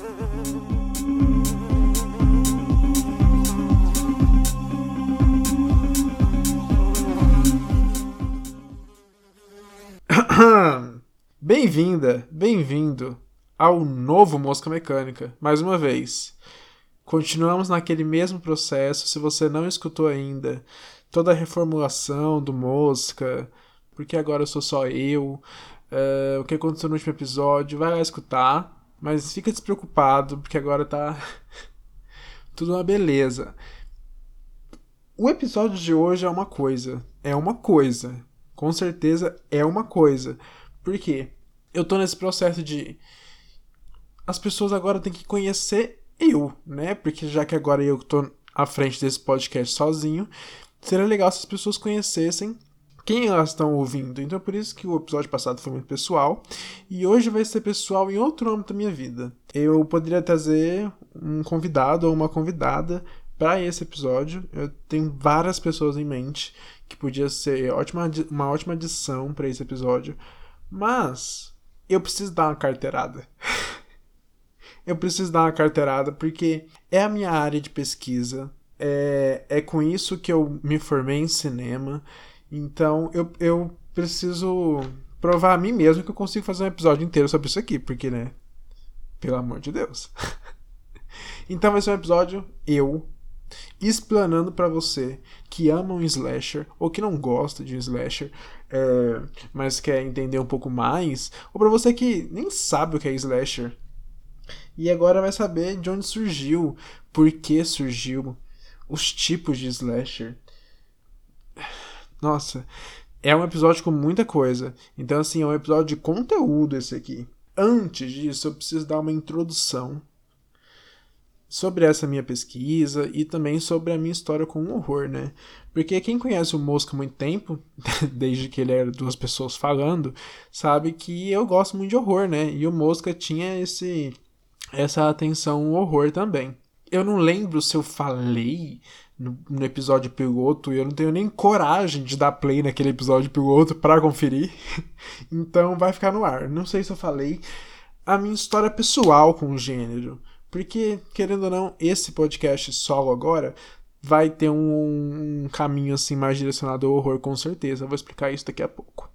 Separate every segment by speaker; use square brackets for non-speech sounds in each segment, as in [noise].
Speaker 1: [coughs] Bem-vinda, bem-vindo ao novo Mosca Mecânica, mais uma vez. Continuamos naquele mesmo processo, se você não escutou ainda toda a reformulação do Mosca, porque agora eu sou só eu, uh, o que aconteceu no último episódio, vai lá escutar, mas fica despreocupado, porque agora tá [laughs] tudo uma beleza. O episódio de hoje é uma coisa, é uma coisa, com certeza é uma coisa. Por quê? Eu tô nesse processo de as pessoas agora têm que conhecer eu, né? Porque já que agora eu tô à frente desse podcast sozinho, seria legal se as pessoas conhecessem quem elas estão ouvindo. Então, por isso que o episódio passado foi muito pessoal. E hoje vai ser pessoal em outro âmbito da minha vida. Eu poderia trazer um convidado ou uma convidada para esse episódio. Eu tenho várias pessoas em mente que podia ser ótima, uma ótima adição para esse episódio. Mas eu preciso dar uma carteirada. [laughs] eu preciso dar uma carteirada porque é a minha área de pesquisa. É, é com isso que eu me formei em cinema. Então eu, eu preciso provar a mim mesmo que eu consigo fazer um episódio inteiro sobre isso aqui, porque, né? Pelo amor de Deus. [laughs] então vai ser um episódio eu explanando para você que ama um slasher ou que não gosta de um slasher, é, mas quer entender um pouco mais, ou para você que nem sabe o que é slasher e agora vai saber de onde surgiu, por que surgiu, os tipos de slasher. Nossa, é um episódio com muita coisa. Então, assim, é um episódio de conteúdo esse aqui. Antes disso, eu preciso dar uma introdução sobre essa minha pesquisa e também sobre a minha história com o horror, né? Porque quem conhece o Mosca há muito tempo, [laughs] desde que ele era duas pessoas falando, sabe que eu gosto muito de horror, né? E o Mosca tinha esse essa atenção ao horror também. Eu não lembro se eu falei no, episódio piloto e eu não tenho nem coragem de dar play naquele episódio piloto para conferir. [laughs] então vai ficar no ar. Não sei se eu falei a minha história pessoal com o gênero. Porque, querendo ou não, esse podcast solo agora vai ter um, um caminho assim mais direcionado ao horror, com certeza. Eu vou explicar isso daqui a pouco.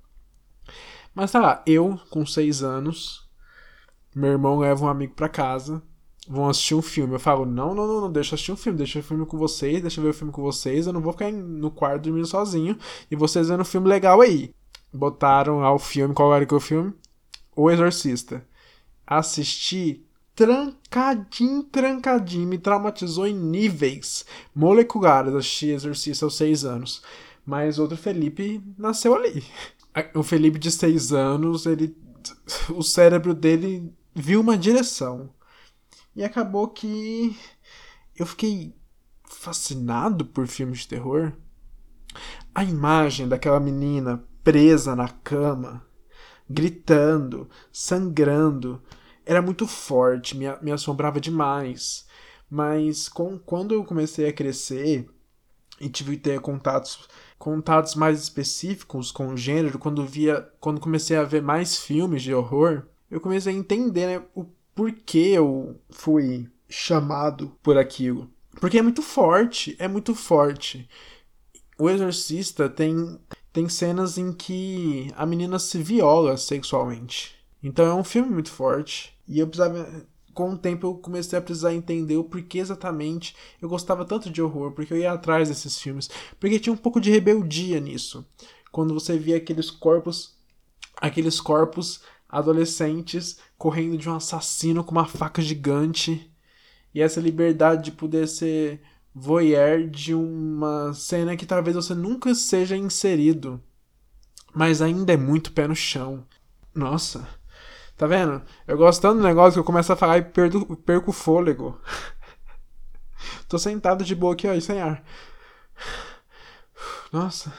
Speaker 1: Mas tá lá, eu, com seis anos, meu irmão leva um amigo para casa, vão assistir um filme. Eu falo, não, não, não, não, deixa eu assistir um filme, deixa eu ver o filme com vocês, deixa eu ver o filme com vocês, eu não vou ficar no quarto dormindo sozinho, e vocês vendo um filme legal aí. Botaram lá o filme, qual era que é o filme? O Exorcista. Assisti trancadinho, trancadinho, me traumatizou em níveis moleculares. Assisti Exorcista aos seis anos. Mas outro Felipe nasceu ali. [laughs] O Felipe de seis anos, ele. O cérebro dele viu uma direção. E acabou que eu fiquei fascinado por filmes de terror. A imagem daquela menina presa na cama, gritando, sangrando, era muito forte, me, me assombrava demais. Mas com, quando eu comecei a crescer e tive ter contatos contatos mais específicos com o gênero, quando via, quando comecei a ver mais filmes de horror, eu comecei a entender né, o porquê eu fui chamado por aquilo. Porque é muito forte, é muito forte. O Exorcista tem, tem cenas em que a menina se viola sexualmente. Então é um filme muito forte. E eu precisava. Com o tempo eu comecei a precisar entender o porquê exatamente eu gostava tanto de horror, porque eu ia atrás desses filmes. Porque tinha um pouco de rebeldia nisso. Quando você via aqueles corpos. Aqueles corpos adolescentes correndo de um assassino com uma faca gigante. E essa liberdade de poder ser voyeur de uma cena que talvez você nunca seja inserido. Mas ainda é muito pé no chão. Nossa. Tá vendo? Eu gosto tanto do negócio que eu começo a falar e perdo, perco o fôlego. [laughs] Tô sentado de boa aqui, ó, e sem ar. [sighs] Nossa.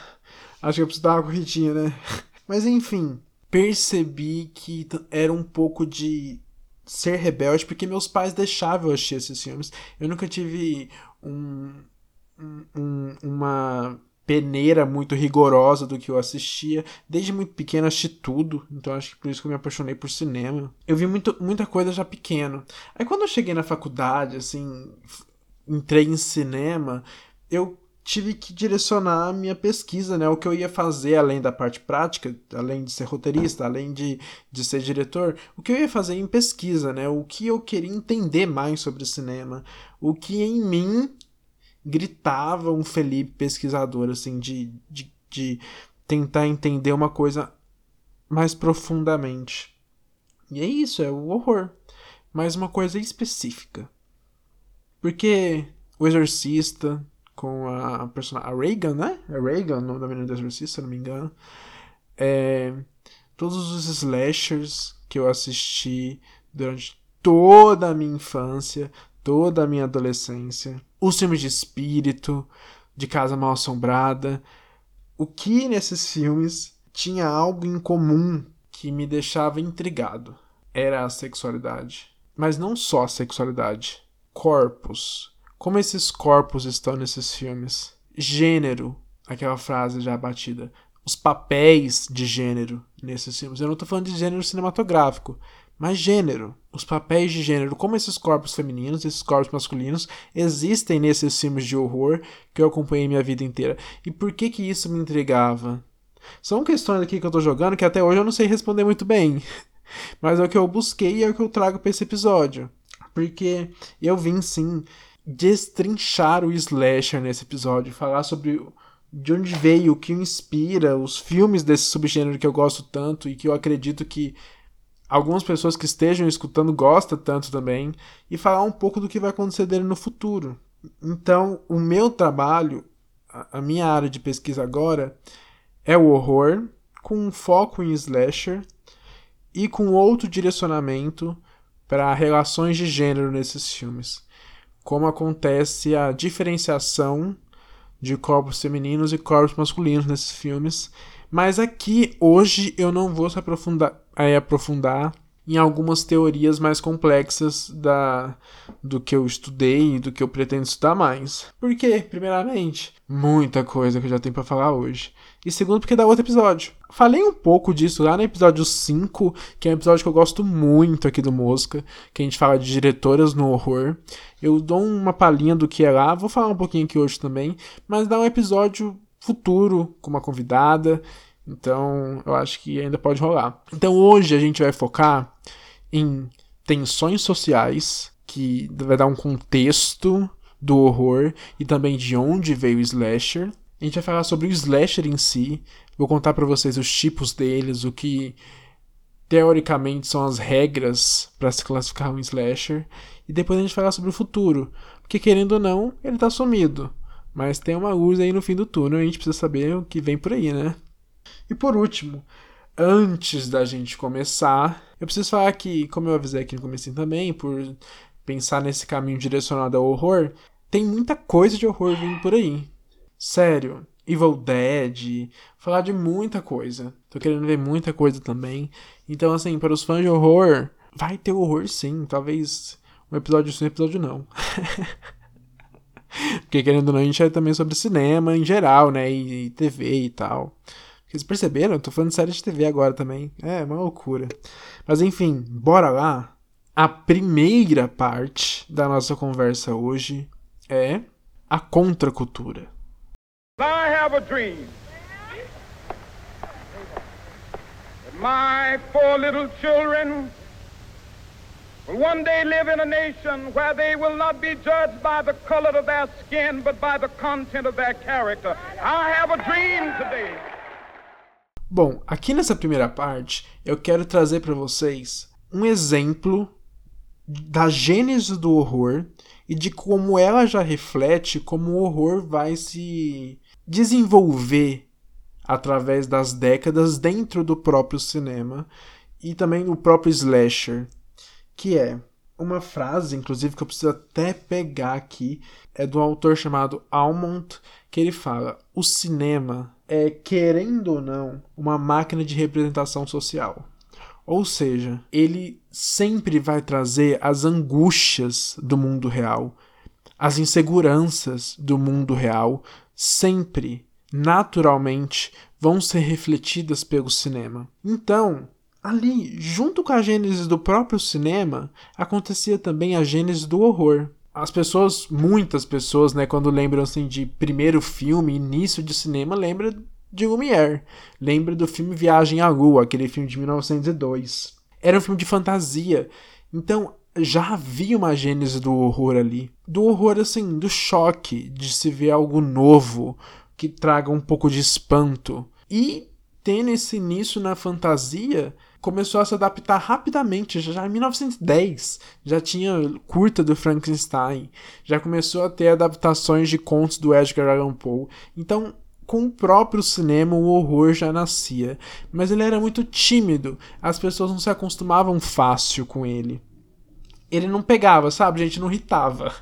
Speaker 1: Acho que eu preciso dar uma corridinha, né? [laughs] Mas enfim, percebi que era um pouco de ser rebelde, porque meus pais deixavam eu assistir esses filmes. Eu nunca tive um, um, uma peneira muito rigorosa do que eu assistia. Desde muito pequeno assisti tudo, então acho que por isso que eu me apaixonei por cinema. Eu vi muito, muita coisa já pequeno. Aí quando eu cheguei na faculdade, assim, entrei em cinema, eu tive que direcionar a minha pesquisa, né? O que eu ia fazer além da parte prática, além de ser roteirista, além de, de ser diretor, o que eu ia fazer em pesquisa, né? O que eu queria entender mais sobre cinema, o que em mim gritava um Felipe pesquisador, assim, de, de, de tentar entender uma coisa mais profundamente. E é isso, é o horror. Mas uma coisa específica. Porque o Exorcista, com a personagem. A Reagan, né? É Reagan, o nome da menina do Exorcista, se não me engano. É, todos os slashers que eu assisti durante toda a minha infância, toda a minha adolescência, os filmes de espírito, de Casa Mal Assombrada. O que nesses filmes tinha algo em comum que me deixava intrigado? Era a sexualidade. Mas não só a sexualidade. Corpos como esses corpos estão nesses filmes? Gênero, aquela frase já batida. Os papéis de gênero nesses filmes. Eu não estou falando de gênero cinematográfico, mas gênero. Os papéis de gênero, como esses corpos femininos, esses corpos masculinos, existem nesses filmes de horror que eu acompanhei minha vida inteira. E por que que isso me intrigava? São questões aqui que eu estou jogando que até hoje eu não sei responder muito bem. [laughs] Mas é o que eu busquei e é o que eu trago para esse episódio. Porque eu vim sim destrinchar o slasher nesse episódio, falar sobre de onde veio, o que inspira, os filmes desse subgênero que eu gosto tanto e que eu acredito que algumas pessoas que estejam escutando gostam tanto também, e falar um pouco do que vai acontecer dele no futuro. Então, o meu trabalho, a minha área de pesquisa agora, é o horror, com um foco em slasher e com outro direcionamento para relações de gênero nesses filmes como acontece a diferenciação de corpos femininos e corpos masculinos nesses filmes. Mas aqui, hoje, eu não vou se aprofundar, é, aprofundar em algumas teorias mais complexas da, do que eu estudei e do que eu pretendo estudar mais. Por quê? Primeiramente, muita coisa que eu já tenho para falar hoje. E segundo, porque dá outro episódio. Falei um pouco disso lá no episódio 5, que é um episódio que eu gosto muito aqui do Mosca, que a gente fala de diretoras no horror. Eu dou uma palhinha do que é lá, vou falar um pouquinho aqui hoje também, mas dá um episódio futuro com uma convidada. Então, eu acho que ainda pode rolar. Então, hoje a gente vai focar em tensões sociais, que vai dar um contexto do horror e também de onde veio o slasher. A gente vai falar sobre o slasher em si. Vou contar para vocês os tipos deles, o que teoricamente são as regras para se classificar um slasher. E depois a gente falar sobre o futuro. Porque querendo ou não, ele tá sumido. Mas tem uma luz aí no fim do túnel e a gente precisa saber o que vem por aí, né? E por último, antes da gente começar, eu preciso falar que, como eu avisei aqui no começo também, por pensar nesse caminho direcionado ao horror, tem muita coisa de horror vindo por aí. Sério, Evil Dead, falar de muita coisa. Tô querendo ver muita coisa também. Então, assim, para os fãs de horror, vai ter horror sim. Talvez um episódio sim, um episódio não. [laughs] Porque querendo ou não, a gente é também sobre cinema em geral, né? E, e TV e tal. Vocês perceberam? Eu tô falando série de TV agora também. É, uma loucura. Mas enfim, bora lá. A primeira parte da nossa conversa hoje é a contracultura. I have a dream. My four little children will one day live in a nation where they will not be judged by the color of their skin, but by the content of their character. I have a dream today. Bom, aqui nessa primeira parte, eu quero trazer para vocês um exemplo da gênese do horror e de como ela já reflete como o horror vai se desenvolver através das décadas dentro do próprio cinema e também do próprio slasher, que é uma frase, inclusive, que eu preciso até pegar aqui, é do autor chamado Almont, que ele fala: o cinema é, querendo ou não, uma máquina de representação social. Ou seja, ele sempre vai trazer as angústias do mundo real, as inseguranças do mundo real, sempre naturalmente, vão ser refletidas pelo cinema. Então, ali, junto com a gênese do próprio cinema, acontecia também a gênese do horror. As pessoas, muitas pessoas, né, quando lembram assim de primeiro filme, início de cinema, lembram de Lumière. Lembra do filme Viagem à Lua, aquele filme de 1902. Era um filme de fantasia. Então, já havia uma gênese do horror ali. Do horror, assim, do choque de se ver algo novo que traga um pouco de espanto. E tendo esse início na fantasia, começou a se adaptar rapidamente. Já em 1910 já tinha curta do Frankenstein, já começou a ter adaptações de contos do Edgar Allan Poe. Então, com o próprio cinema, o horror já nascia. Mas ele era muito tímido, as pessoas não se acostumavam fácil com ele ele não pegava, sabe? Gente não irritava.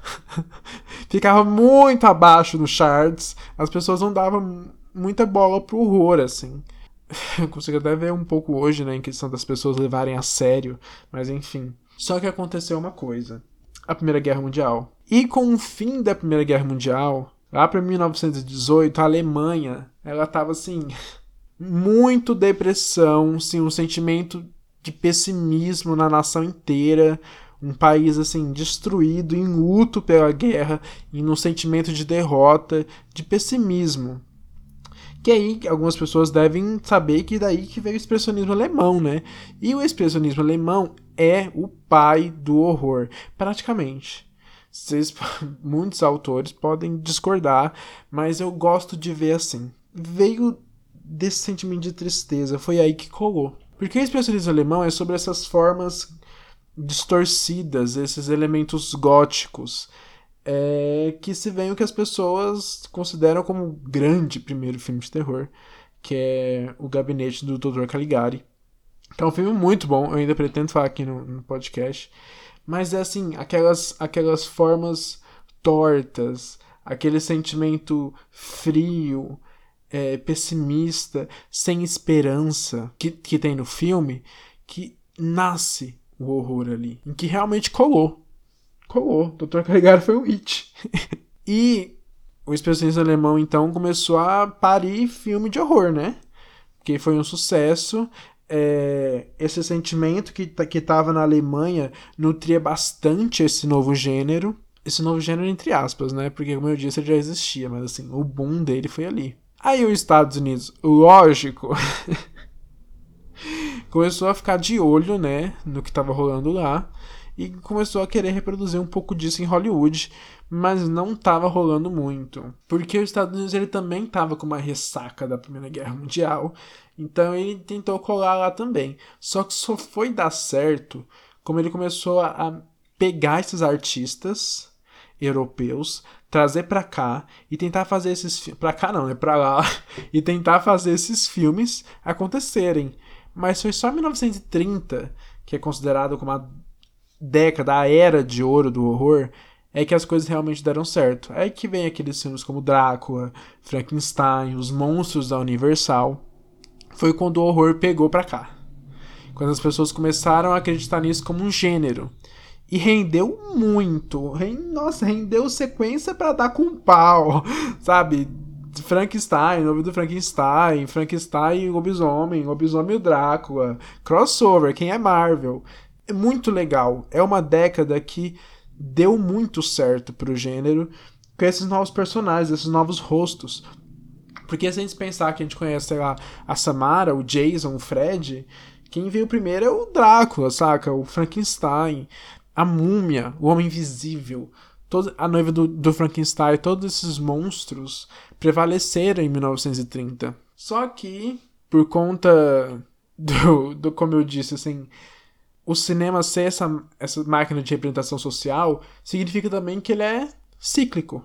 Speaker 1: [laughs] Ficava muito abaixo no charts, as pessoas não davam muita bola pro horror, assim. [laughs] Eu consigo até ver um pouco hoje, né, em questão das pessoas levarem a sério, mas enfim. Só que aconteceu uma coisa: a Primeira Guerra Mundial. E com o fim da Primeira Guerra Mundial, lá para 1918, a Alemanha, ela tava assim, [laughs] muito depressão, assim, um sentimento de pessimismo na nação inteira, um país assim destruído, em luto pela guerra, e num sentimento de derrota, de pessimismo. Que aí algumas pessoas devem saber que daí que veio o expressionismo alemão, né? E o expressionismo alemão é o pai do horror, praticamente. Vocês, [laughs] muitos autores podem discordar, mas eu gosto de ver assim. Veio desse sentimento de tristeza, foi aí que colou. Porque o expressionismo alemão é sobre essas formas distorcidas, esses elementos góticos, é, que se vê o que as pessoas consideram como o grande primeiro filme de terror, que é O Gabinete do Dr. Caligari. Que é um filme muito bom, eu ainda pretendo falar aqui no, no podcast. Mas é assim, aquelas, aquelas formas tortas, aquele sentimento frio, é, pessimista, sem esperança que, que tem no filme, que nasce o horror ali. Em que realmente colou. Colou. Dr. Caligari foi um hit. [laughs] e o especialista alemão, então, começou a parir filme de horror, né? Que foi um sucesso. É, esse sentimento que, que tava na Alemanha nutria bastante esse novo gênero. Esse novo gênero, entre aspas, né? Porque, como eu disse, ele já existia, mas assim, o boom dele foi ali. Aí os Estados Unidos, lógico, [laughs] começou a ficar de olho, né, no que estava rolando lá e começou a querer reproduzir um pouco disso em Hollywood, mas não estava rolando muito, porque os Estados Unidos ele também estava com uma ressaca da Primeira Guerra Mundial, então ele tentou colar lá também. Só que só foi dar certo como ele começou a pegar esses artistas europeus, trazer para cá e tentar fazer esses para cá não, é para lá [laughs] e tentar fazer esses filmes acontecerem. Mas foi só em 1930, que é considerado como a década, a era de ouro do horror, é que as coisas realmente deram certo. É que vem aqueles filmes como Drácula, Frankenstein, Os Monstros da Universal. Foi quando o horror pegou pra cá. Quando as pessoas começaram a acreditar nisso como um gênero. E rendeu muito. Nossa, rendeu sequência para dar com pau. [laughs] Sabe? Frankenstein, nome do Frankenstein, Frankenstein e Lobisomem, Lobisomem e o Drácula, crossover, quem é Marvel. É muito legal. É uma década que deu muito certo pro gênero com esses novos personagens, esses novos rostos. Porque se a gente pensar que a gente conhece, sei lá, a Samara, o Jason, o Fred, quem veio primeiro é o Drácula, saca? O Frankenstein, a Múmia, o Homem Invisível, toda a noiva do, do Frankenstein, todos esses monstros prevaleceram em 1930. Só que, por conta do, do como eu disse, assim, o cinema ser essa, essa máquina de representação social, significa também que ele é cíclico.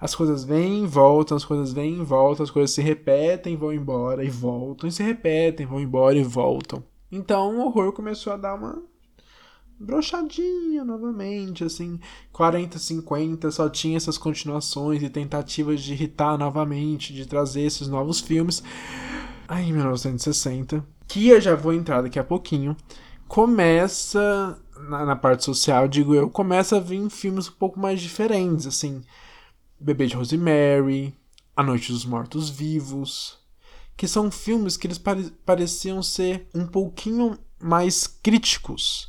Speaker 1: As coisas vêm voltam, as coisas vêm e voltam, as coisas se repetem, vão embora e voltam, e se repetem, vão embora e voltam. Então o horror começou a dar uma brochadinha novamente, assim, 40, 50, só tinha essas continuações e tentativas de irritar novamente, de trazer esses novos filmes. Aí, em 1960, que eu já vou entrar daqui a pouquinho, começa, na, na, parte social, digo eu, começa a vir filmes um pouco mais diferentes, assim, Bebê de Rosemary, A Noite dos Mortos Vivos, que são filmes que eles pare pareciam ser um pouquinho mais críticos,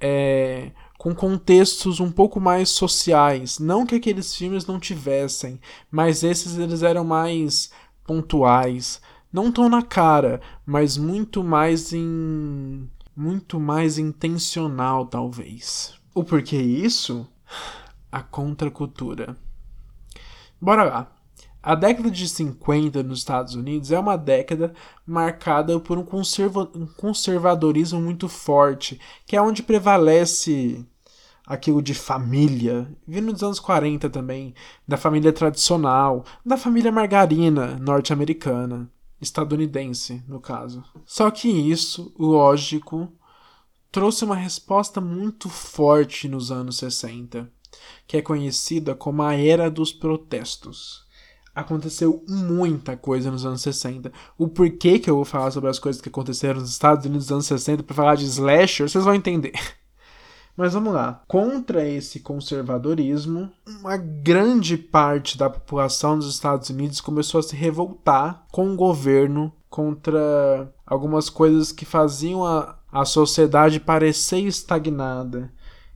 Speaker 1: é, com contextos um pouco mais sociais. Não que aqueles filmes não tivessem, mas esses eles eram mais pontuais, não tão na cara, mas muito mais em muito mais intencional, talvez. O porquê isso? A contracultura. Bora lá. A década de 50 nos Estados Unidos é uma década marcada por um, conserva um conservadorismo muito forte, que é onde prevalece aquilo de família, vindo dos anos 40 também, da família tradicional, da família margarina norte-americana estadunidense, no caso. Só que isso, lógico, trouxe uma resposta muito forte nos anos 60, que é conhecida como a Era dos Protestos. Aconteceu muita coisa nos anos 60. O porquê que eu vou falar sobre as coisas que aconteceram nos Estados Unidos nos anos 60 para falar de slasher, vocês vão entender. [laughs] Mas vamos lá. Contra esse conservadorismo, uma grande parte da população dos Estados Unidos começou a se revoltar com o governo contra algumas coisas que faziam a, a sociedade parecer estagnada.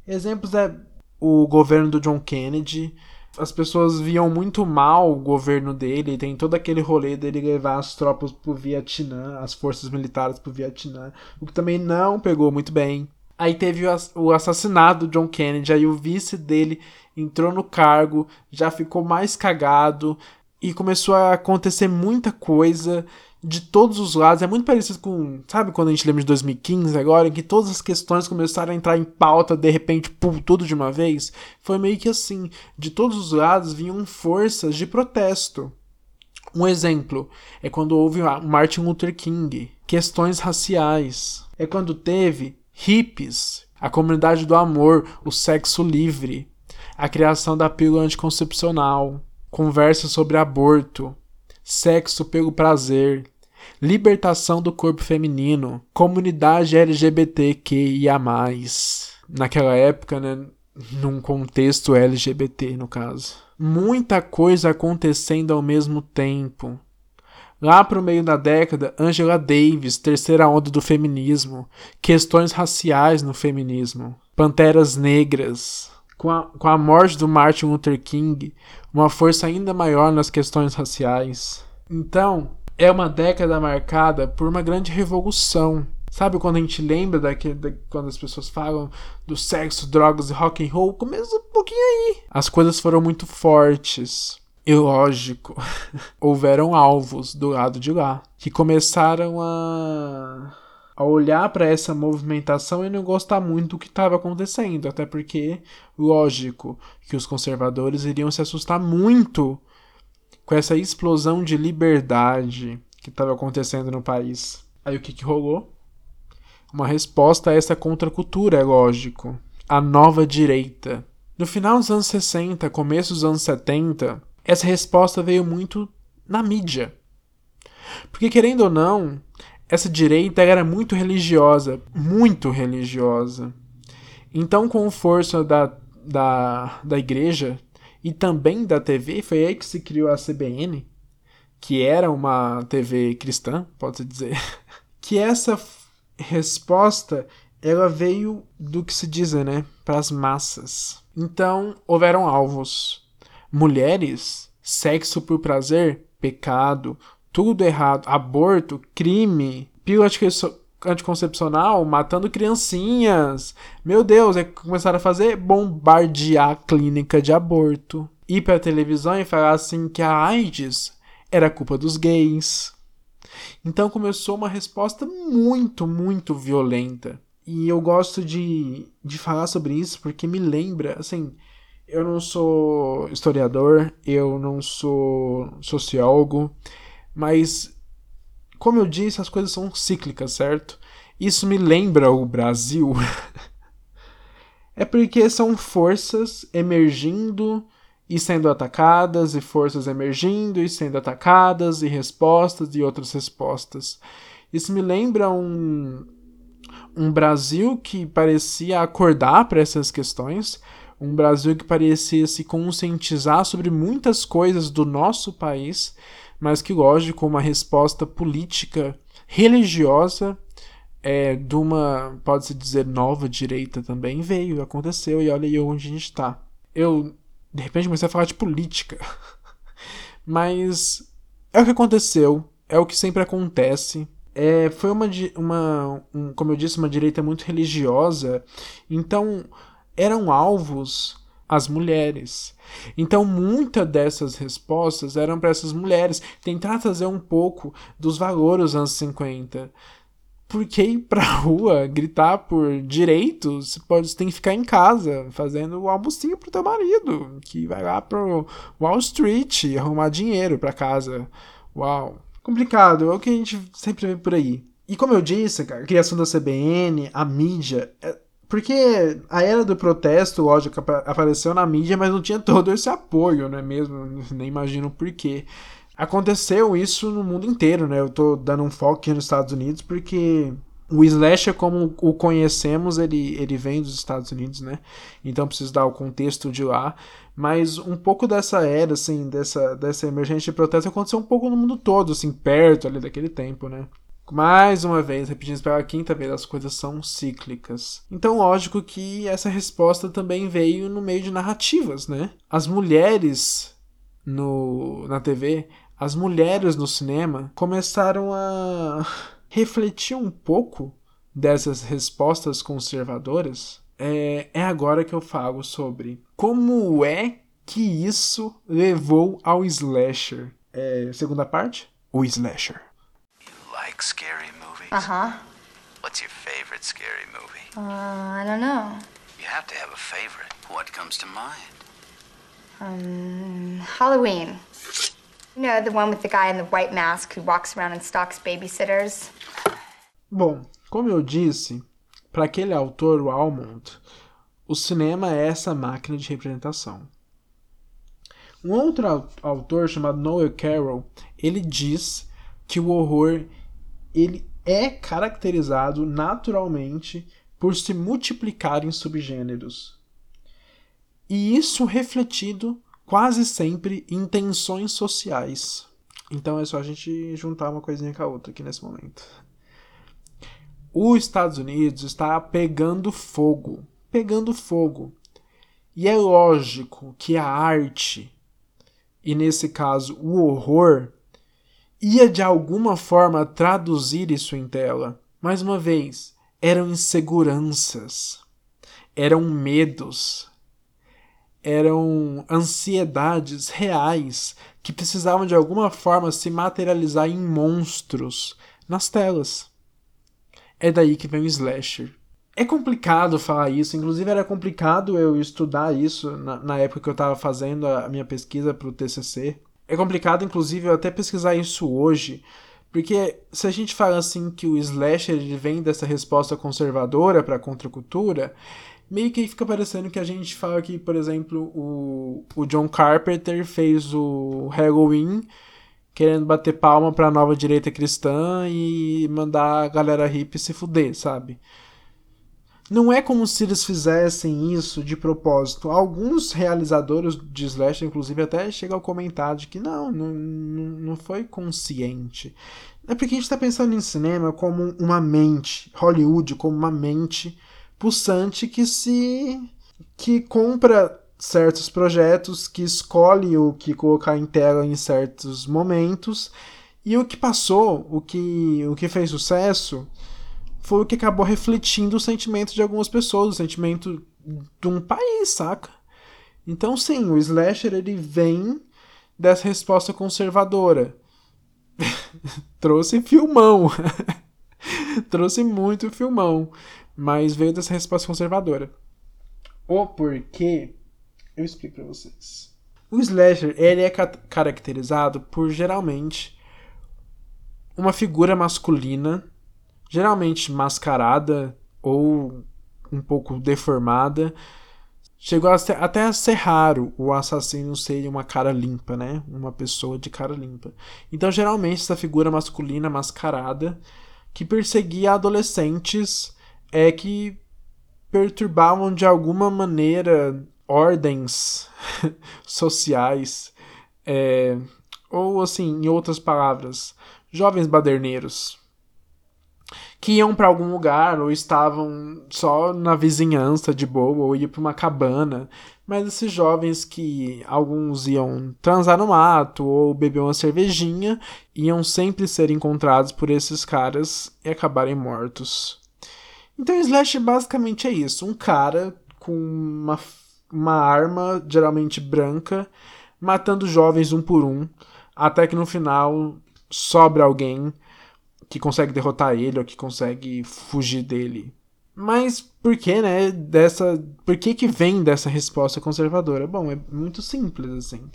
Speaker 1: Exemplos é o governo do John Kennedy. As pessoas viam muito mal o governo dele, tem todo aquele rolê dele levar as tropas pro Vietnã, as forças militares pro Vietnã, o que também não pegou muito bem. Aí teve o assassinato do John Kennedy, aí o vice dele entrou no cargo, já ficou mais cagado e começou a acontecer muita coisa de todos os lados. É muito parecido com, sabe, quando a gente lembra de 2015 agora, em que todas as questões começaram a entrar em pauta de repente, pum, tudo de uma vez. Foi meio que assim, de todos os lados vinham forças de protesto. Um exemplo é quando houve Martin Luther King, questões raciais. É quando teve hippies, a comunidade do amor, o sexo livre, a criação da pílula anticoncepcional, conversa sobre aborto, sexo pelo prazer, libertação do corpo feminino, comunidade LGBTQIA+. Naquela época, né, num contexto LGBT, no caso. Muita coisa acontecendo ao mesmo tempo. Lá para o meio da década, Angela Davis, terceira onda do feminismo, questões raciais no feminismo, panteras negras. Com a, com a morte do Martin Luther King, uma força ainda maior nas questões raciais. Então, é uma década marcada por uma grande revolução. Sabe quando a gente lembra daquele, da, quando as pessoas falam do sexo, drogas e rock and roll? Começa um pouquinho aí. As coisas foram muito fortes. E lógico, [laughs] houveram alvos do lado de lá que começaram a, a olhar para essa movimentação e não gostar muito do que estava acontecendo, até porque, lógico, que os conservadores iriam se assustar muito com essa explosão de liberdade que estava acontecendo no país. Aí o que, que rolou? Uma resposta a essa contracultura, é lógico. A nova direita. No final dos anos 60, começo dos anos 70, essa resposta veio muito na mídia. Porque, querendo ou não, essa direita era muito religiosa, muito religiosa. Então, com força da, da, da igreja e também da TV, foi aí que se criou a CBN, que era uma TV cristã, pode-se dizer, [laughs] que essa resposta ela veio do que se diz, né, para as massas. Então, houveram alvos mulheres, sexo por prazer, pecado, tudo errado, aborto, crime, pílula anticoncepcional, matando criancinhas. Meu Deus, é que começaram a fazer bombardear a clínica de aborto. Ir pra televisão e falar assim que a AIDS era culpa dos gays. Então começou uma resposta muito, muito violenta. E eu gosto de, de falar sobre isso porque me lembra, assim, eu não sou historiador, eu não sou sociólogo, mas como eu disse, as coisas são cíclicas, certo? Isso me lembra o Brasil. [laughs] é porque são forças emergindo e sendo atacadas, e forças emergindo e sendo atacadas, e respostas e outras respostas. Isso me lembra um, um Brasil que parecia acordar para essas questões, Um Brasil que parecia se conscientizar sobre muitas coisas do nosso país, mas que, lógico, uma resposta política religiosa é, de uma, pode-se dizer, nova direita também veio, aconteceu, e olha aí onde a gente está. Eu, de repente, comecei a falar de política. [laughs] Mas é o que aconteceu, é o que sempre acontece. É, foi uma, uma um, como eu disse, uma direita muito religiosa, então eram alvos as mulheres. Então, muitas dessas respostas eram para essas mulheres tentar trazer um pouco dos valores dos anos 50. Porque ir pra [laughs] rua gritar por direitos, você, pode, você tem que ficar em casa fazendo o almocinho pro teu marido, que vai lá pro Wall Street arrumar dinheiro para casa. Uau. Complicado, é o que a gente sempre vê por aí. E como eu disse, cara, a criação da CBN, a mídia. Porque a era do protesto, lógico, apareceu na mídia, mas não tinha [laughs] todo esse apoio, não é mesmo? Nem imagino por quê. Aconteceu isso no mundo inteiro, né? Eu tô dando um foco aqui nos Estados Unidos porque o slasher como o conhecemos, ele, ele vem dos Estados Unidos, né? Então preciso dar o contexto de lá. Mas um pouco dessa era, assim, dessa, dessa emergência de protesto aconteceu um pouco no mundo todo, assim, perto ali daquele tempo, né? Mais uma vez, repetindo pela quinta vez, as coisas são cíclicas. Então, lógico que essa resposta também veio no meio de narrativas, né? As mulheres no, na TV, as mulheres no cinema começaram a [laughs] refletir um pouco dessas respostas conservadoras, é, é agora que eu falo sobre como é que isso levou ao slasher. É, segunda parte, o slasher. Like scary movies? Uh-huh. What's your favorite scary movie? Uh, I don't know. You have to have a favorite. What comes to mind? Um, Halloween. You know, the one with the guy in the white mask who walks around and stalks babysitters? Bom, como eu disse, para aquele autor, o Almond, o cinema é essa máquina de representação. Um outro autor chamado Noel Carroll, ele diz que o horror ele é caracterizado naturalmente por se multiplicar em subgêneros. E isso refletido quase sempre em tensões sociais. Então é só a gente juntar uma coisinha com a outra aqui nesse momento. Os Estados Unidos está pegando fogo, pegando fogo. E é lógico que a arte, e nesse caso o horror, ia de alguma forma traduzir isso em tela. Mais uma vez, eram inseguranças, eram medos, eram ansiedades reais que precisavam de alguma forma se materializar em monstros nas telas. É daí que vem o slasher. É complicado falar isso, inclusive era complicado eu estudar isso na, na época que eu estava fazendo a minha pesquisa para o TCC. É complicado, inclusive, eu até pesquisar isso hoje, porque se a gente fala assim que o slasher ele vem dessa resposta conservadora para a contracultura, meio que fica parecendo que a gente fala que, por exemplo, o, o John Carpenter fez o Halloween querendo bater palma pra nova direita cristã e mandar a galera hippie se fuder, sabe? Não é como se eles fizessem isso de propósito. Alguns realizadores de Slash, inclusive, até chegam a comentar de que não, não, não foi consciente. É porque a gente está pensando em cinema como uma mente, Hollywood como uma mente pulsante que se que compra certos projetos, que escolhe o que colocar em tela em certos momentos. E o que passou, o que, o que fez sucesso, foi o que acabou refletindo o sentimento de algumas pessoas, o sentimento de um país, saca? Então, sim, o slasher ele vem dessa resposta conservadora. [laughs] Trouxe filmão. [laughs] Trouxe muito filmão mas veio dessa resposta conservadora. O porquê, eu explico para vocês. O slasher, ele é ca caracterizado por, geralmente, uma figura masculina, geralmente mascarada ou um pouco deformada. Chegou a ser, até a ser raro o assassino ser uma cara limpa, né? Uma pessoa de cara limpa. Então, geralmente, essa figura masculina mascarada que perseguia adolescentes é que perturbavam de alguma maneira ordens [laughs] sociais, é, ou assim, em outras palavras, jovens baderneiros que iam para algum lugar ou estavam só na vizinhança de boa ou iam para uma cabana. Mas esses jovens que alguns iam transar no mato ou beber uma cervejinha iam sempre ser encontrados por esses caras e acabarem mortos. Então, Slash basicamente é isso: um cara com uma, uma arma, geralmente branca, matando jovens um por um, até que no final sobra alguém que consegue derrotar ele ou que consegue fugir dele. Mas por que, né, dessa, por que que vem dessa resposta conservadora? Bom, é muito simples assim.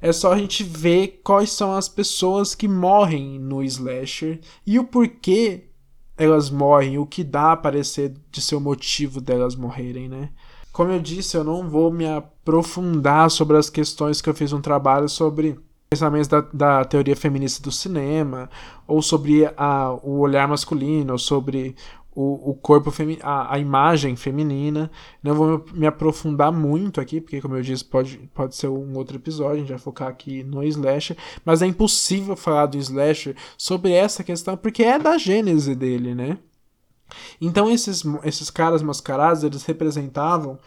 Speaker 1: É só a gente ver quais são as pessoas que morrem no slasher e o porquê elas morrem, o que dá a parecer de ser o motivo delas morrerem, né? Como eu disse, eu não vou me aprofundar sobre as questões que eu fiz um trabalho sobre pensamentos da, da teoria feminista do cinema, ou sobre a, o olhar masculino, ou sobre o, o corpo a, a imagem feminina. Não vou me aprofundar muito aqui, porque, como eu disse, pode, pode ser um outro episódio, a gente vai focar aqui no slasher, mas é impossível falar do slasher sobre essa questão, porque é da gênese dele, né? Então esses, esses caras mascarados, eles representavam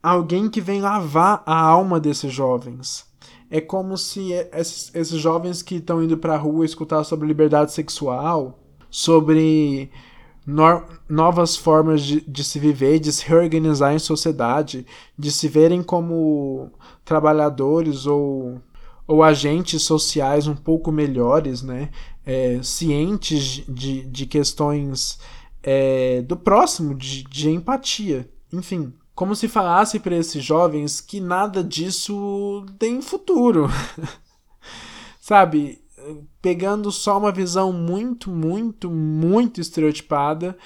Speaker 1: alguém que vem lavar a alma desses jovens é como se esses, esses jovens que estão indo para a rua escutar sobre liberdade sexual, sobre no, novas formas de, de se viver, de se reorganizar em sociedade, de se verem como trabalhadores ou, ou agentes sociais um pouco melhores, né? É, cientes de, de questões é, do próximo, de, de empatia. Enfim, como se falasse para esses jovens que nada disso tem futuro. [laughs] Sabe? Pegando só uma visão muito, muito, muito estereotipada,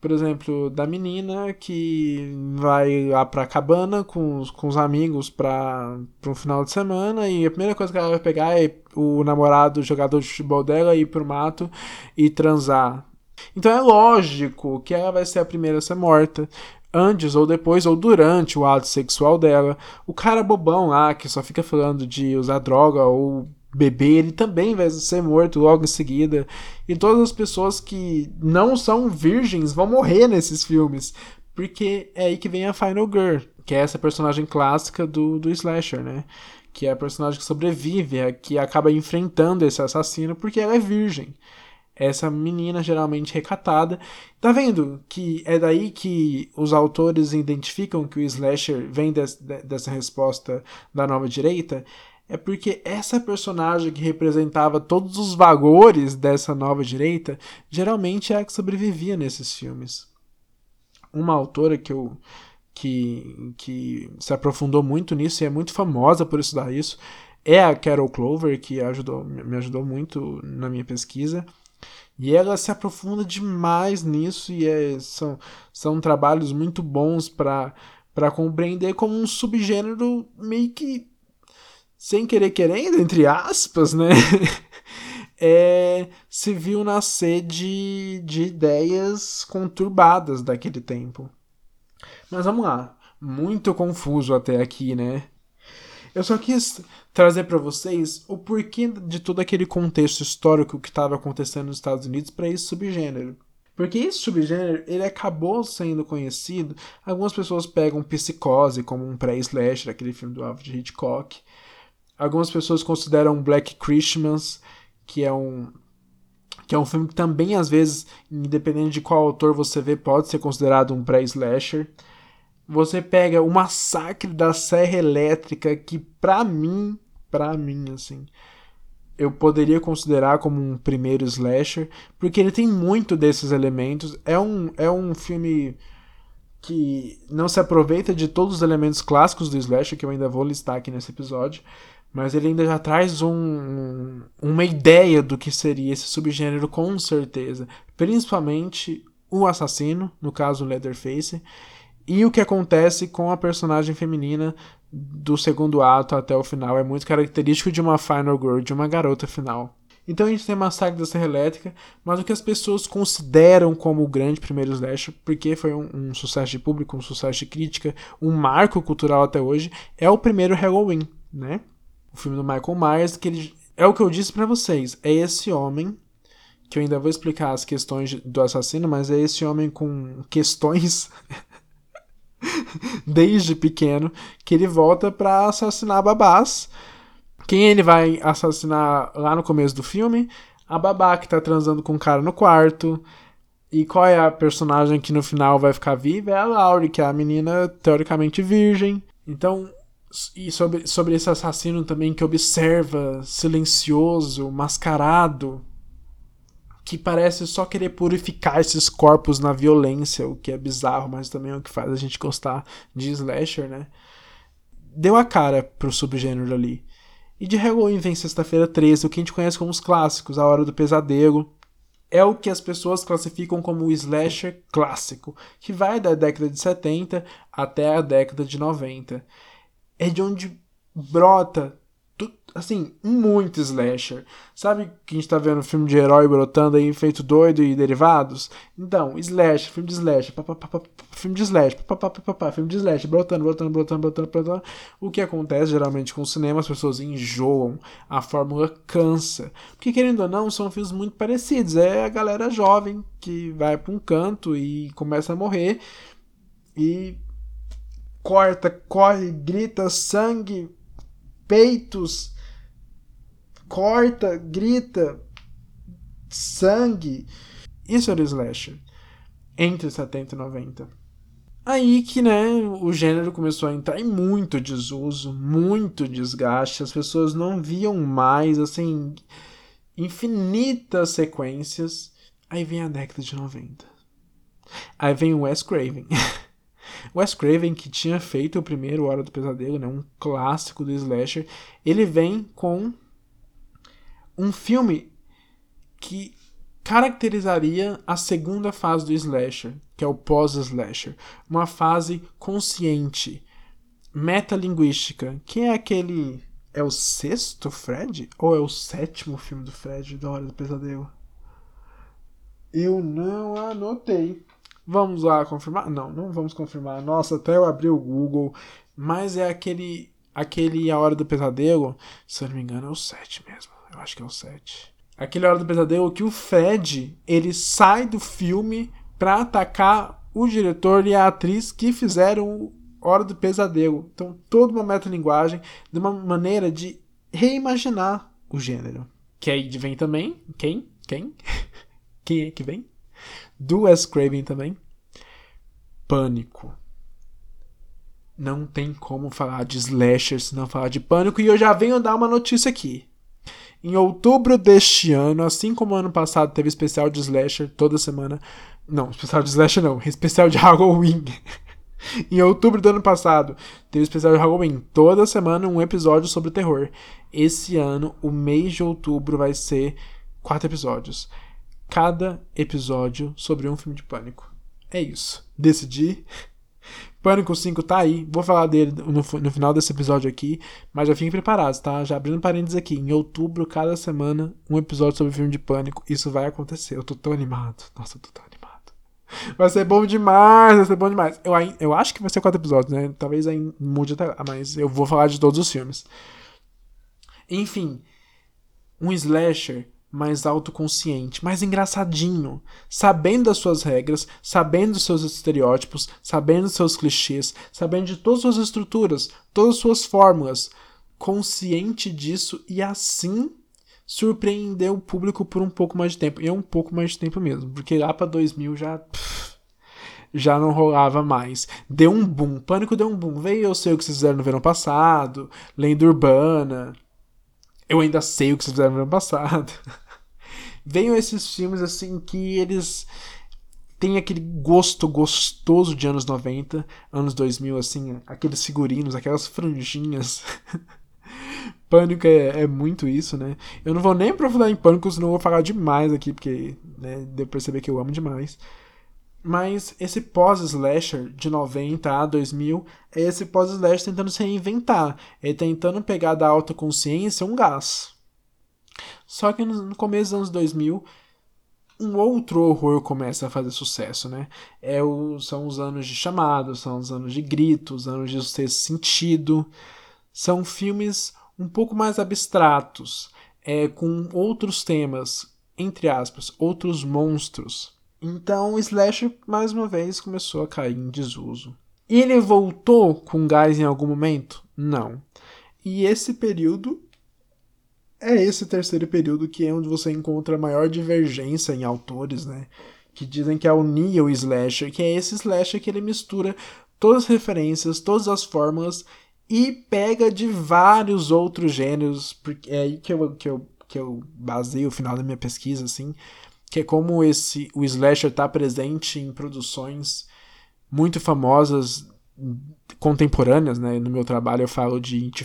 Speaker 1: por exemplo, da menina que vai lá pra cabana com, os, com os amigos para um final de semana e a primeira coisa que ela vai pegar é o namorado, o jogador de futebol dela, ir pro mato e transar. Então é lógico que ela vai ser a primeira a ser morta antes ou depois ou durante o ato sexual dela. O cara bobão lá que só fica falando de usar droga ou beber, ele também vai ser morto logo em seguida. E todas as pessoas que não são virgens vão morrer nesses filmes. Porque é aí que vem a Final Girl, que é essa personagem clássica do, do slasher, né? Que é a personagem que sobrevive, a que acaba enfrentando esse assassino porque ela é virgem essa menina geralmente recatada. Tá vendo que é daí que os autores identificam que o slasher vem des, dessa resposta da nova direita? É porque essa personagem que representava todos os valores dessa nova direita geralmente é a que sobrevivia nesses filmes. Uma autora que eu que, que se aprofundou muito nisso e é muito famosa por estudar isso é a Carol Clover, que ajudou, me ajudou muito na minha pesquisa. E ela se aprofunda demais nisso e é, são, são trabalhos muito bons para compreender como um subgênero meio que sem querer querendo, entre aspas, né? [laughs] é, se viu nascer de, de ideias conturbadas daquele tempo. Mas vamos lá, muito confuso até aqui, né? Eu só quis trazer para vocês o porquê de todo aquele contexto histórico que estava acontecendo nos Estados Unidos para esse subgênero. Porque esse subgênero ele acabou sendo conhecido. Algumas pessoas pegam Psicose como um pré-slasher, aquele filme do Alfred Hitchcock. Algumas pessoas consideram Black Christmas, que é um que é um filme que também às vezes, independente de qual autor você vê, pode ser considerado um pré-slasher. Você pega o massacre da Serra Elétrica, que pra mim, pra mim, assim, eu poderia considerar como um primeiro slasher, porque ele tem muito desses elementos. É um, é um filme que não se aproveita de todos os elementos clássicos do slasher, que eu ainda vou listar aqui nesse episódio, mas ele ainda já traz um, uma ideia do que seria esse subgênero com certeza. Principalmente o assassino, no caso Leatherface, e o que acontece com a personagem feminina do segundo ato até o final é muito característico de uma final girl, de uma garota final. Então a gente tem Massacre da Serra Elétrica, mas o que as pessoas consideram como o grande primeiro slasher, porque foi um, um, sucesso de público, um sucesso de crítica, um marco cultural até hoje, é o primeiro Halloween, né? O filme do Michael Myers, que ele é o que eu disse para vocês, é esse homem que eu ainda vou explicar as questões do assassino, mas é esse homem com questões [laughs] [laughs] desde pequeno que ele volta para assassinar babás quem ele vai assassinar lá no começo do filme? A babá que tá transando com um cara no quarto. E qual é a personagem que no final vai ficar viva? É a Laurie, que é a menina teoricamente virgem. Então, e sobre, sobre esse assassino também que observa, silencioso, mascarado, que parece só querer purificar esses corpos na violência, o que é bizarro, mas também é o que faz a gente gostar de slasher, né? Deu a cara pro subgênero ali. E de Halloween vem Sexta-feira 13, o que a gente conhece como os clássicos, A Hora do Pesadelo. É o que as pessoas classificam como o slasher clássico, que vai da década de 70 até a década de 90. É de onde brota assim, muito slasher. Sabe que a gente tá vendo filme de herói brotando aí, feito doido e derivados? Então, slash, filme de slash, filme de slash, filme de slash, brotando, brotando, brotando, brotando, brotando. O que acontece geralmente com o cinema, as pessoas enjoam, a fórmula cansa. Porque querendo ou não, são filmes muito parecidos. É a galera jovem que vai pra um canto e começa a morrer e corta, corre, grita, sangue, peitos corta, grita, sangue. Isso era o slasher. Entre 70 e 90. Aí que, né, o gênero começou a entrar em muito desuso, muito desgaste, as pessoas não viam mais, assim, infinitas sequências. Aí vem a década de 90. Aí vem o Wes Craven. [laughs] Wes Craven, que tinha feito o primeiro Hora do Pesadelo, né, um clássico do slasher, ele vem com um filme que caracterizaria a segunda fase do slasher, que é o pós-slasher, uma fase consciente, metalinguística, que é aquele é o sexto Fred ou é o sétimo filme do Fred da Hora do Pesadelo? Eu não anotei. Vamos lá confirmar? Não, não vamos confirmar. Nossa, até eu abri o Google, mas é aquele aquele A Hora do Pesadelo, se eu não me engano, é o 7 mesmo. Eu acho que é o 7. Aquele Hora do Pesadelo que o Fred, ele sai do filme pra atacar o diretor e a atriz que fizeram Hora do Pesadelo. Então, toda uma metalinguagem de uma maneira de reimaginar o gênero. Que aí vem também, quem? Quem? [laughs] quem é que vem? Do Wes Craven também. Pânico. Não tem como falar de slasher se não falar de pânico. E eu já venho dar uma notícia aqui. Em outubro deste ano, assim como ano passado teve especial de slasher toda semana. Não, especial de slasher não, especial de [laughs] Halloween. em outubro do ano passado, teve especial de Halloween. Toda semana um episódio sobre terror. Esse ano, o mês de outubro vai ser quatro episódios. Cada episódio sobre um filme de pânico. É isso. Decidi. [laughs] Pânico 5 tá aí, vou falar dele no, no, final desse episódio aqui, mas já fiquem preparados, tá? Já abrindo parênteses aqui, em outubro, cada semana, um episódio sobre filme de Pânico, isso vai acontecer. Eu tô tão animado. Nossa, eu tô tão animado. [laughs] Vai ser bom demais, vai ser bom demais. Eu, eu acho que vai ser quatro episódios, né? Talvez aí mude até lá, mas eu vou falar de todos os filmes. Enfim, um slasher mais autoconsciente, mais engraçadinho, sabendo das suas regras, sabendo dos seus estereótipos, sabendo dos seus clichês, sabendo de todas as suas estruturas, todas as suas fórmulas, consciente disso e assim surpreender o público por um pouco mais de tempo. E é um pouco mais de tempo mesmo, porque lá para 2000 já pff, já não rolava mais. Deu um boom, Pânico deu um boom. Veio eu sei o que vocês fizeram no verão passado, Lenda Urbana. Eu ainda sei o que vocês fizeram no verão passado. [laughs] venham esses filmes assim que eles têm aquele gosto gostoso de anos 90, anos 2000, assim, aqueles figurinos, aquelas franjinhas. [laughs] Pânico é, é, muito isso, né? Eu não vou nem aprofundar em Pânico, senão eu vou falar demais aqui, porque né, deu pra perceber que eu amo demais. Mas esse pós-slasher de 90 a 2000 é esse pós-slasher tentando se reinventar. É tentando pegar da autoconsciência um gás Só que no começo dos anos 2000, um outro horror começa a fazer sucesso, né? É o, são os anos de chamado, são os anos de grito, os anos de sexto sentido. São filmes um pouco mais abstratos, é, com outros temas, entre aspas, outros monstros. Então o slasher, mais uma vez, começou a cair em desuso. Ele voltou com gás em algum momento? Não. E esse período é esse terceiro período que é onde você encontra maior divergência em autores, né? Que dizem que é o Neo Slasher, que é esse slasher que ele mistura todas as referências, todas as fórmulas e pega de vários outros gêneros, porque é aí que eu, que eu, que eu baseio o final da minha pesquisa, assim, que é como esse o slasher está presente em produções muito famosas contemporâneas, né? No meu trabalho eu falo de It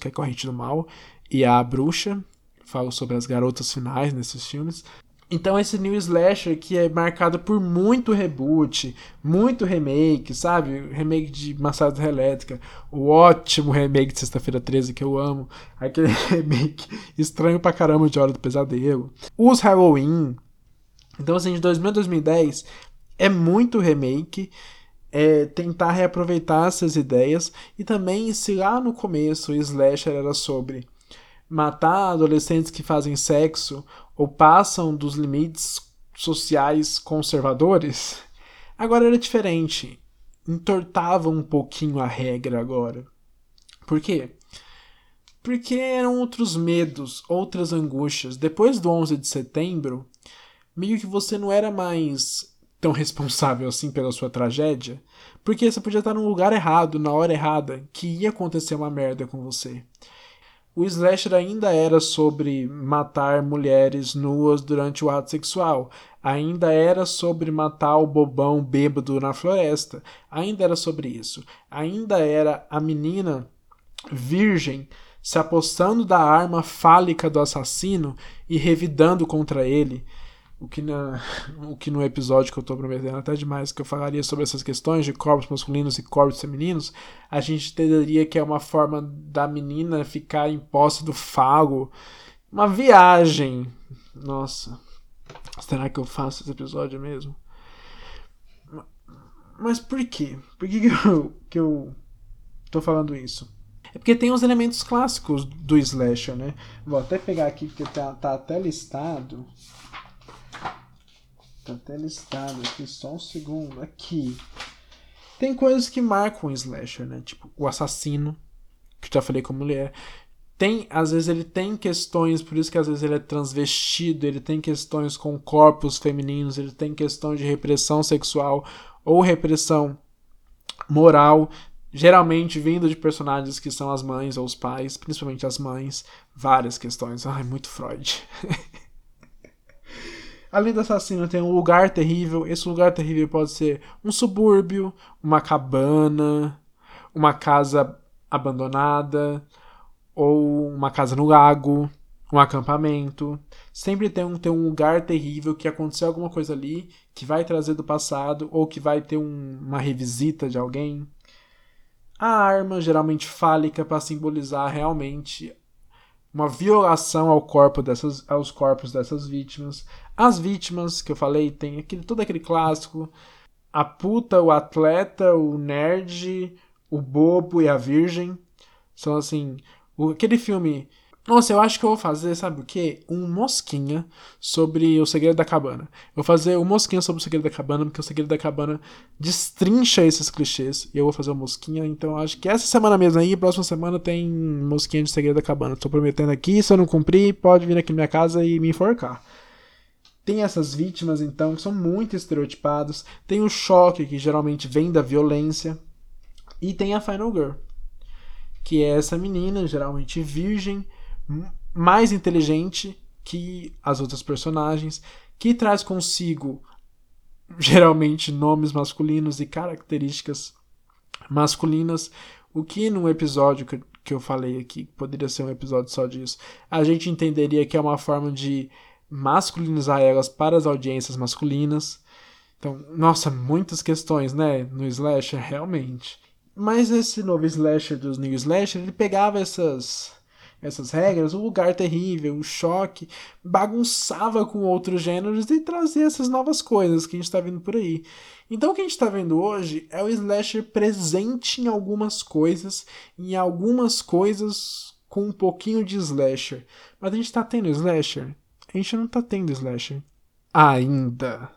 Speaker 1: que é Corrente do Mal, e A Bruxa, falo sobre as garotas finais nesses filmes. Então esse New Slasher que é marcado por muito reboot, muito remake, sabe? Remake de Massacre Elétrica, o ótimo remake de Sexta-feira 13 que eu amo, aquele [laughs] remake estranho pra caramba de Hora do Pesadelo, os Halloween. Então assim, de 2000 a 2010 é muito remake, é tentar reaproveitar essas ideias e também se lá no começo o Slasher era sobre matar adolescentes que fazem sexo ou passam dos limites sociais conservadores, agora era diferente. Entortava um pouquinho a regra agora. Por quê? Porque eram outros medos, outras angústias. Depois do 11 de setembro, meio que você não era mais tão responsável assim pela sua tragédia, porque você podia estar no lugar errado, na hora errada, que ia acontecer uma merda com você o slasher ainda era sobre matar mulheres nuas durante o ato sexual. Ainda era sobre matar o bobão bêbado na floresta. Ainda era sobre isso. Ainda era a menina virgem se apostando da arma fálica do assassino e revidando contra ele o que, na, [laughs] o que no episódio que eu estou prometendo até demais que eu falaria sobre essas questões de corpos masculinos e corpos femininos, a gente entenderia que é uma forma da menina ficar em posse do fago. Uma viagem. Nossa. Será que eu faço esse episódio mesmo? Mas por quê? Por que, que, eu, [laughs] que eu tô falando isso? É porque tem os elementos clássicos do slasher, né? Vou até pegar aqui porque tá, tá até listado. Tá até listado aqui, só um segundo. Aqui. Tem coisas que marcam o slasher, né? Tipo, o assassino, que já falei como mulher. Tem, às vezes ele tem questões, por isso que às vezes ele é transvestido, ele tem questões com corpos femininos, ele tem questões de repressão sexual ou repressão moral, geralmente vindo de personagens que são as mães ou os pais, principalmente as mães, várias questões. Ai, muito Freud. [laughs] Além do assassino, tem um lugar terrível. Esse lugar terrível pode ser um subúrbio, uma cabana, uma casa abandonada, ou uma casa no lago, um acampamento. Sempre tem um, tem um lugar terrível que aconteceu alguma coisa ali que vai trazer do passado ou que vai ter um, uma revisita de alguém. A arma, geralmente fálica, para simbolizar realmente uma violação ao corpo dessas, aos corpos dessas vítimas. As vítimas que eu falei tem aquele, todo aquele clássico: a puta, o atleta, o nerd, o bobo e a virgem. São assim, o, aquele filme nossa, eu acho que eu vou fazer, sabe o quê? Um mosquinha sobre o Segredo da Cabana. Eu vou fazer um mosquinha sobre o Segredo da Cabana, porque o Segredo da Cabana destrincha esses clichês. E eu vou fazer um mosquinha, então acho que essa semana mesmo aí, próxima semana tem mosquinha de Segredo da Cabana. Tô prometendo aqui, se eu não cumprir, pode vir aqui na minha casa e me enforcar. Tem essas vítimas, então, que são muito estereotipados. Tem o choque, que geralmente vem da violência. E tem a Final Girl, que é essa menina, geralmente virgem, mais inteligente que as outras personagens, que traz consigo geralmente nomes masculinos e características masculinas, o que num episódio que, que eu falei aqui, poderia ser um episódio só disso, a gente entenderia que é uma forma de masculinizar elas para as audiências masculinas. Então, nossa, muitas questões, né, no slasher, realmente. Mas esse novo slasher dos new slasher, ele pegava essas essas regras, o lugar terrível, o choque, bagunçava com outros gêneros e trazia essas novas coisas que a gente está vendo por aí. Então o que a gente está vendo hoje é o slasher presente em algumas coisas, em algumas coisas com um pouquinho de slasher. Mas a gente está tendo slasher? A gente não está tendo slasher. Ainda.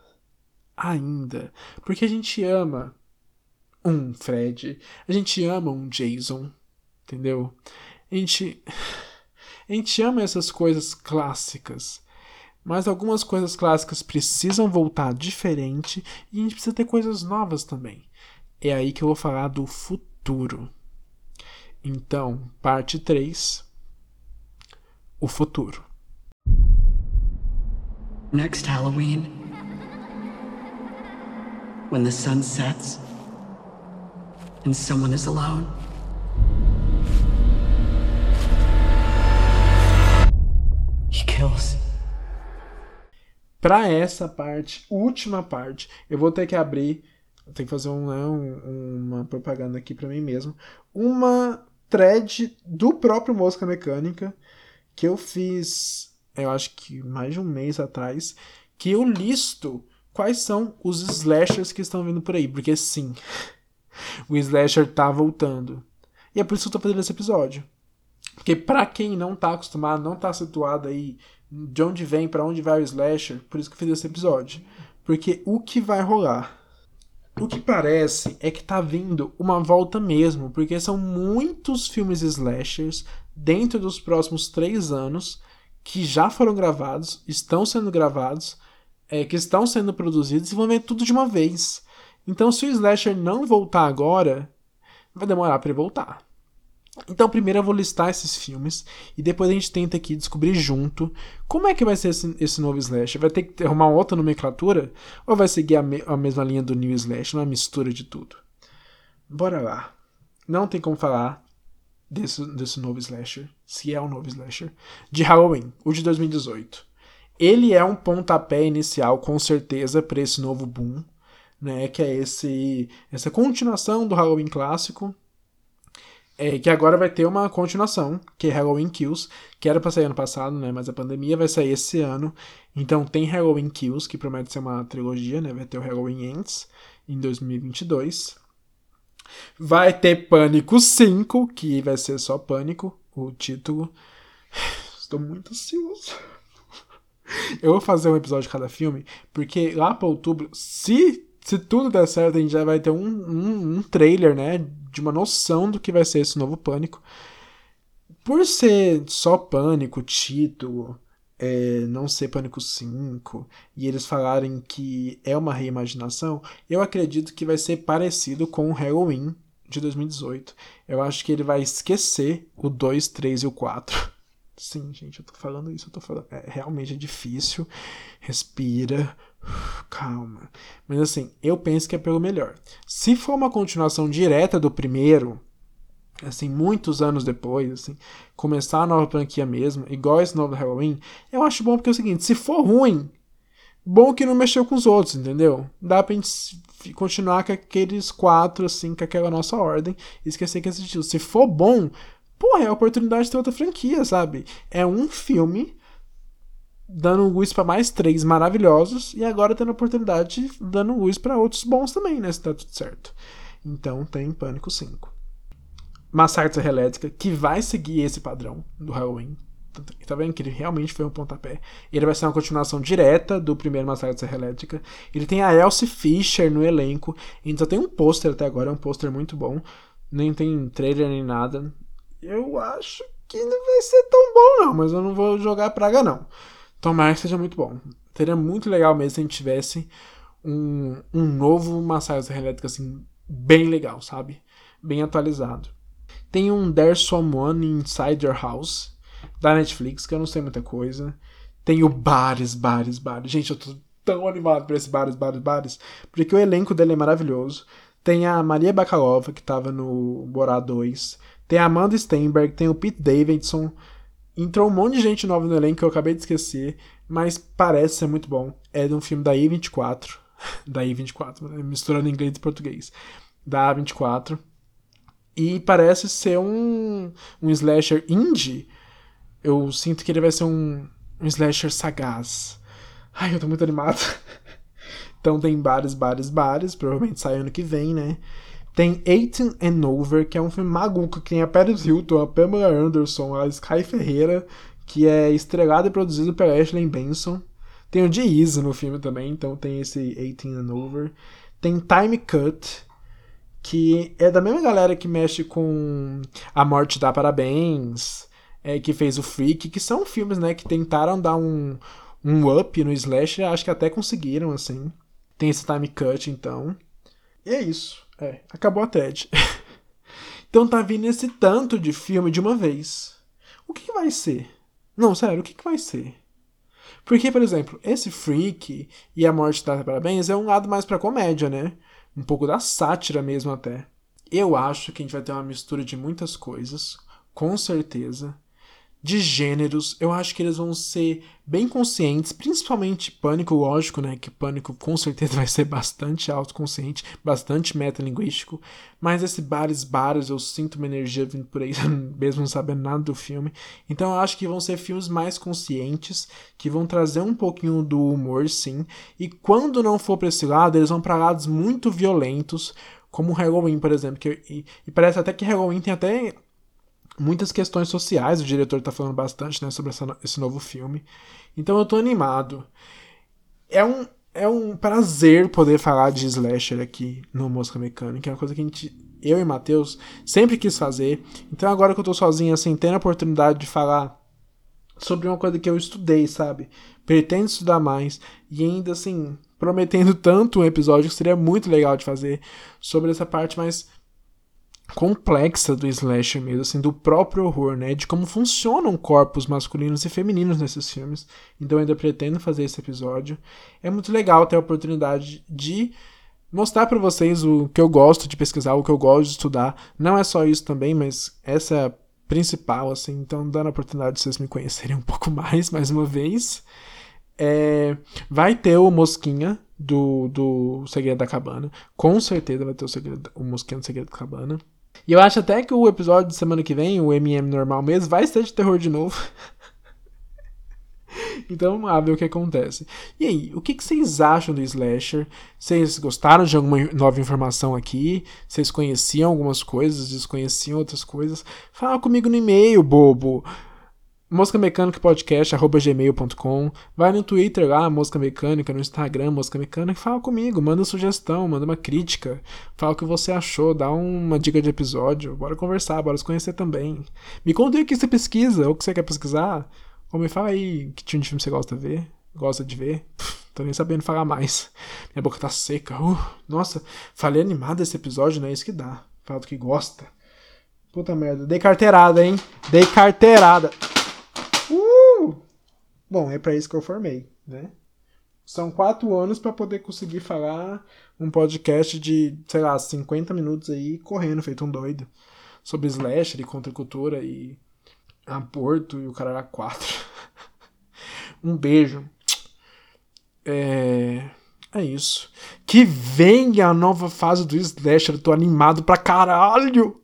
Speaker 1: Ainda. Porque a gente ama um Fred, a gente ama um Jason, entendeu? A gente, [sighs] a gente ama essas coisas clássicas. Mas algumas coisas clássicas precisam voltar diferente e a gente precisa ter coisas novas também. É aí que eu vou falar do futuro. Então, parte 3: O futuro. Next Halloween, when the sun sets and someone is alone. He kills. Para essa parte, última parte, eu vou ter que abrir, tenho que fazer um, né, um, uma propaganda aqui para mim mesmo, uma thread do próprio Mosca Mecânica que eu fiz, eu acho que mais de um mês atrás, que eu listo quais são os slashers que estão vindo por aí, porque sim, o slasher tá voltando. E é por isso que eu tô fazendo esse episódio. Porque para quem não tá acostumado, não tá situado aí de onde vem, para onde vai o slasher, por isso que eu fiz esse episódio. Porque o que vai rolar? O que parece é que tá vindo uma volta mesmo, porque são muitos filmes slashers dentro dos próximos três anos que já foram gravados, estão sendo gravados, é, que estão sendo produzidos e vão ver tudo de uma vez. Então, se o slasher não voltar agora, vai demorar para ele voltar. Então, primeiro eu vou listar esses filmes e depois a gente tenta aqui descobrir junto como é que vai ser esse, esse novo Slash. Vai ter que arrumar outra nomenclatura ou vai seguir a, me, a mesma linha do New Slash, uma mistura de tudo? Bora lá. Não tem como falar desse, desse novo Slasher, se é um novo Slasher, de Halloween, o de 2018. Ele é um pontapé inicial, com certeza, para esse novo boom né, que é esse essa continuação do Halloween clássico, é, que agora vai ter uma continuação, que é Halloween Kills, que era para sair ano passado, né, mas a pandemia vai sair esse ano. Então tem Halloween Kills, que promete ser uma trilogia, né, vai ter o Halloween Ends em 2022. Vai ter Pânico 5, que vai ser só Pânico, o título. Estou muito ansioso. Eu vou fazer um episódio de cada filme, porque lá para outubro, se se tudo der certo, a gente já vai ter um, um, um, trailer, né? De uma noção do que vai ser esse novo Pânico. Por ser só Pânico, título, é, não ser Pânico 5, e eles falarem que é uma reimaginação, eu acredito que vai ser parecido com o Halloween de 2018. Eu acho que ele vai esquecer o 2, 3 e o 4. [laughs] Sim, gente, eu tô falando isso, eu tô falando. É, realmente é difícil. Respira [sighs] Calma. Mas assim, eu penso que é pelo melhor. Se for uma continuação direta do primeiro, assim, muitos anos depois, assim, começar a nova franquia mesmo, igual esse novo Halloween, eu acho bom porque é o seguinte, se for ruim, bom que não mexeu com os outros, entendeu? Dá pra gente continuar com aqueles quatro, assim, com aquela nossa ordem, e esquecer que existiu. Se for bom, porra, é a oportunidade de ter outra franquia, sabe? É um filme dando luz para mais três maravilhosos e agora tendo a oportunidade dando luz para outros bons também, né? Se tá tudo certo. Então tem Pânico 5. Massacre Serra Elétrica, que vai seguir esse padrão do Halloween. Tá vendo que ele realmente foi um pontapé. Ele vai ser uma continuação direta do primeiro Massacre Serra Elétrica. Ele tem a Elsie Fisher no elenco. Então tem um pôster até agora, é um pôster muito bom. Nem tem trailer nem nada. Eu acho que não vai ser tão bom, não, mas eu não vou jogar praga, não. Tomara que seja muito bom. Seria muito legal mesmo se a gente tivesse um, um novo Massacre Elétrica, assim, bem legal, sabe? Bem atualizado. Tem um There's Someone Inside Your House, da Netflix, que eu não sei muita coisa. Tem o Bares, Bares, Bares. Gente, eu tô tão animado por esse Bares, Bares, Bares, porque o elenco dele é maravilhoso. Tem a Maria Bakalova, que tava no Borá 2. Tem a Amanda Steinberg, tem o Pete Davidson, Entrou um monte de gente nova no elenco que eu acabei de esquecer, mas parece ser muito bom. É de um filme da I24. [laughs] da I24, né? misturando inglês e português. Da A24. E parece ser um, um slasher indie eu sinto que ele vai ser um, um slasher sagaz. Ai, eu tô muito animado. [laughs] então tem bares, bares, bares, provavelmente sai ano que vem, né? Tem 18 and Over, que é um filme maluco que tem a Paris Hilton, a Pamela Anderson, a Sky Ferreira, que é estrelado e produzido pela Ashley Benson. Tem o G-Eazy no filme também, então tem esse 18 and Over. Tem Time Cut, que é da mesma galera que mexe com A Morte dá Parabéns, é, que fez o Freak, que são filmes, né, que tentaram dar um, um up no Slash, acho que até conseguiram, assim. Tem esse time cut, então. E é isso. É, acabou a thread. [laughs] então tá vindo esse tanto de filme de uma vez. O que, que vai ser? Não, sério, o que, que vai ser? Porque, por exemplo, esse Freak e A Morte dá Parabéns é um lado mais pra comédia, né? Um pouco da sátira mesmo até. Eu acho que a gente vai ter uma mistura de muitas coisas, com certeza de gêneros, eu acho que eles vão ser bem conscientes, principalmente Pânico, lógico, né? Que Pânico com certeza [laughs] vai ser bastante autoconsciente, bastante metalinguístico, mas esse Bares Bares eu sinto uma energia vindo por aí, [laughs] mesmo não sabendo nada do filme. Então eu acho que vão ser filmes mais conscientes, que vão trazer um pouquinho do humor, sim, e quando não for pra esse lado, eles vão para lados muito violentos, como Halloween, por exemplo, que, e, e parece até que Halloween tem até muitas questões sociais, o diretor está falando bastante né, sobre essa, esse novo filme. Então eu tô animado. É um, é um prazer poder falar de slasher aqui no Mosca Mecânica, é uma coisa que a gente, eu e Matheus sempre quis fazer. Então agora que eu tô sozinho, assim, tendo a oportunidade de falar sobre uma coisa que eu estudei, sabe? Pretendo estudar mais e ainda assim, prometendo tanto um episódio que seria muito legal de fazer sobre essa parte mais complexa do slasher mesmo, assim, do próprio horror, né? De como funcionam corpos masculinos e femininos nesses filmes. Então eu ainda pretendo fazer esse episódio. É muito legal ter a oportunidade de mostrar para vocês o que eu gosto de pesquisar, o que eu gosto de estudar. Não é só isso também, mas essa é a principal, assim. Então dando a oportunidade de vocês me conhecerem um pouco [laughs] mais, mais uma vez. É, vai ter o Mosquinha do, do Segredo da Cabana. Com certeza vai ter o, segredo, o Mosquinha do Segredo da Cabana. E eu acho até que o episódio de semana que vem, o MM normal mesmo, vai ser de terror de novo. [laughs] então vamos lá ver o que acontece. E aí, o que, que vocês acham do Slasher? Vocês gostaram de alguma nova informação aqui? Vocês conheciam algumas coisas, desconheciam outras coisas? Fala comigo no e-mail, bobo Mosca Mecânica Podcast, arroba gmail.com. Vai no Twitter lá, Mosca Mecânica, no Instagram, Mosca Mecânica, fala comigo, manda sugestão, manda uma crítica, fala o que você achou, dá uma dica de episódio, bora conversar, bora se conhecer também. Me conta aí o que você pesquisa, ou o que você quer pesquisar, ou me fala aí que tipo de filme você gosta de ver, gosta de ver. tô nem sabendo falar mais. Minha boca tá seca. Uh, nossa, falei animado esse episódio, não é isso que dá. Fala do que gosta. Puta merda, dei carteirada, hein? Dei carteirada. Bom, é para isso que eu formei, né? São quatro anos para poder conseguir falar um podcast de, sei lá, 50 minutos aí correndo, feito um doido. Sobre slasher e contracultura e aborto e o cara era quatro. [laughs] um beijo. É... É isso. Que venha a nova fase do Slasher. Eu tô animado pra caralho.